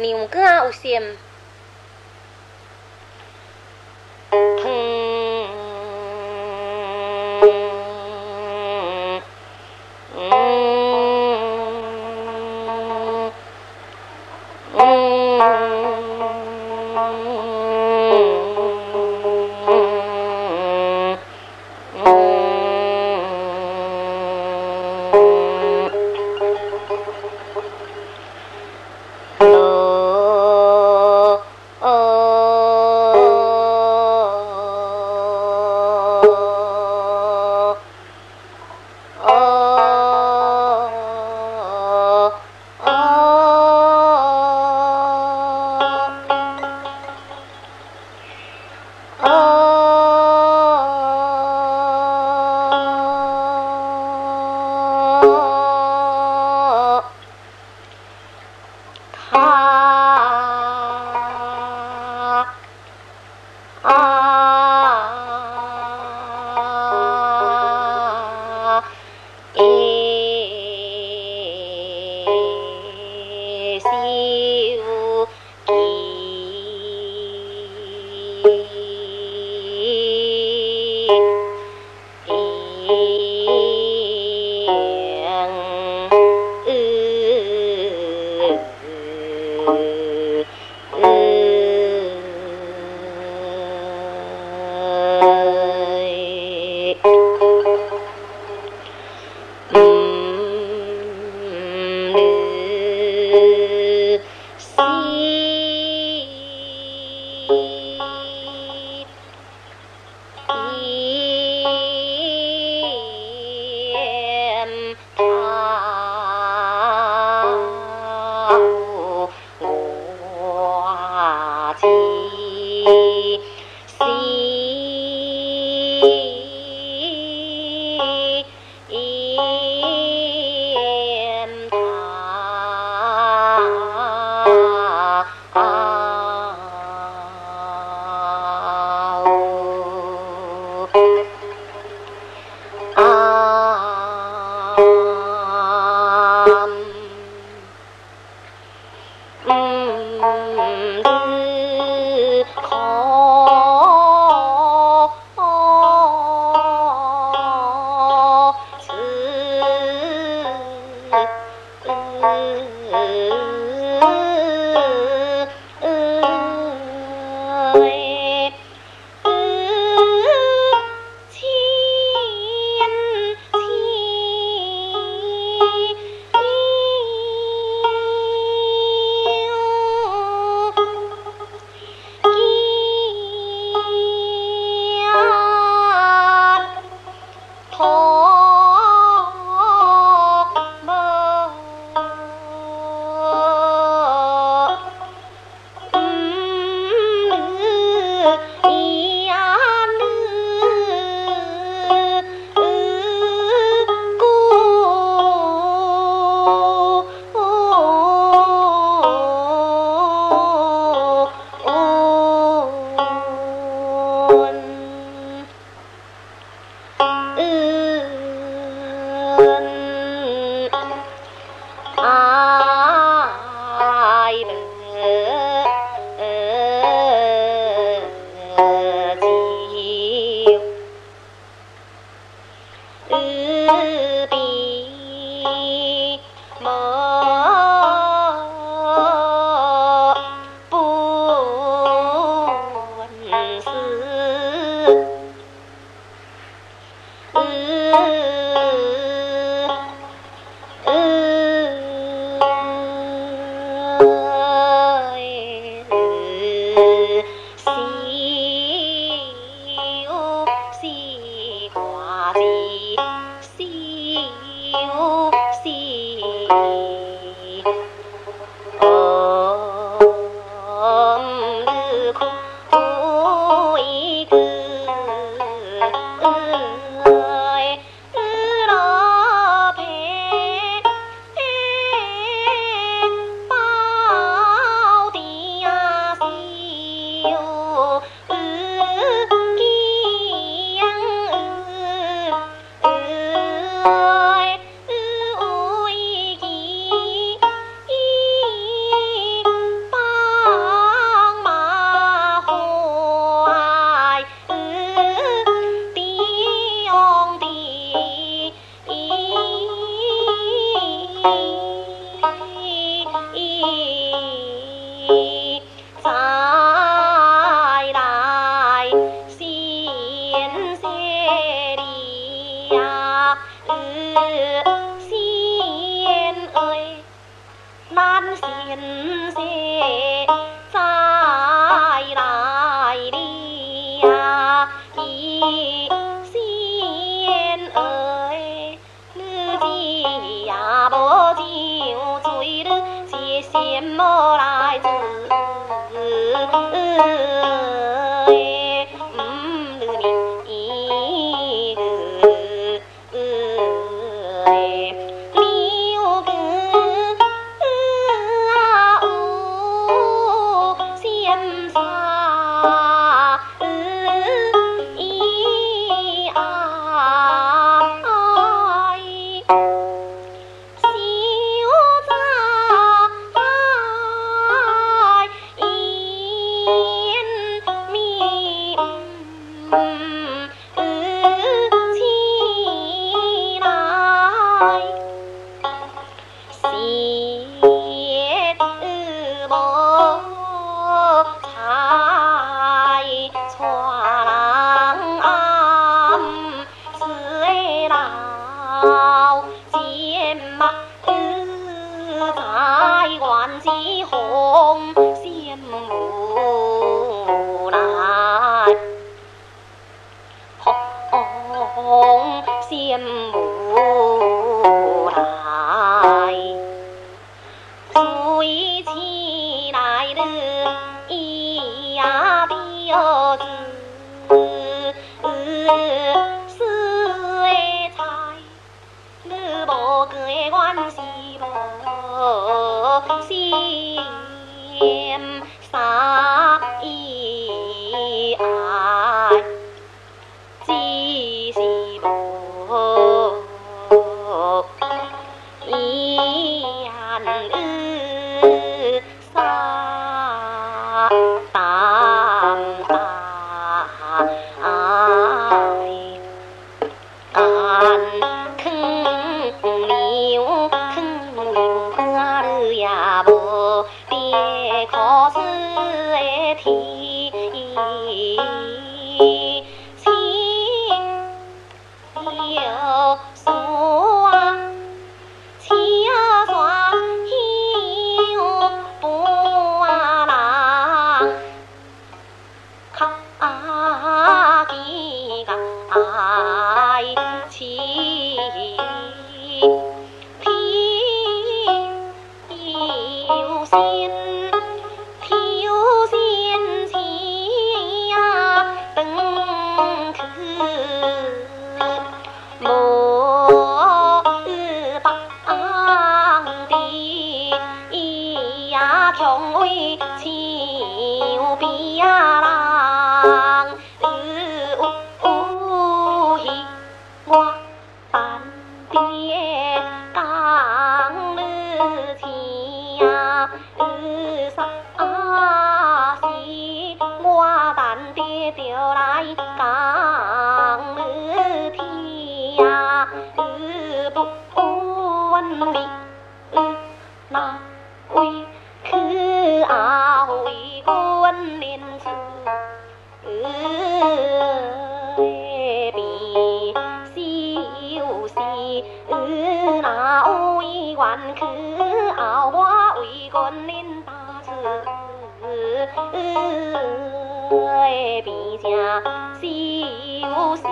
님과 웃음 Oh 大别小。xiên ơi nan xiên dễ dài lại đi à. Đi xiên ơi nữ gì à bố chịu chuối đứa xiên mô lại tử ừ, ừ. 嗨贤弟莫采川郎啊老马自在万里红。天青有酸，气啊酸，气又不啊冷，几情。从未欺负别人是何不我伴的讲理去呀二十我伴的就来讲理去呀不问你此为陛下心无邪。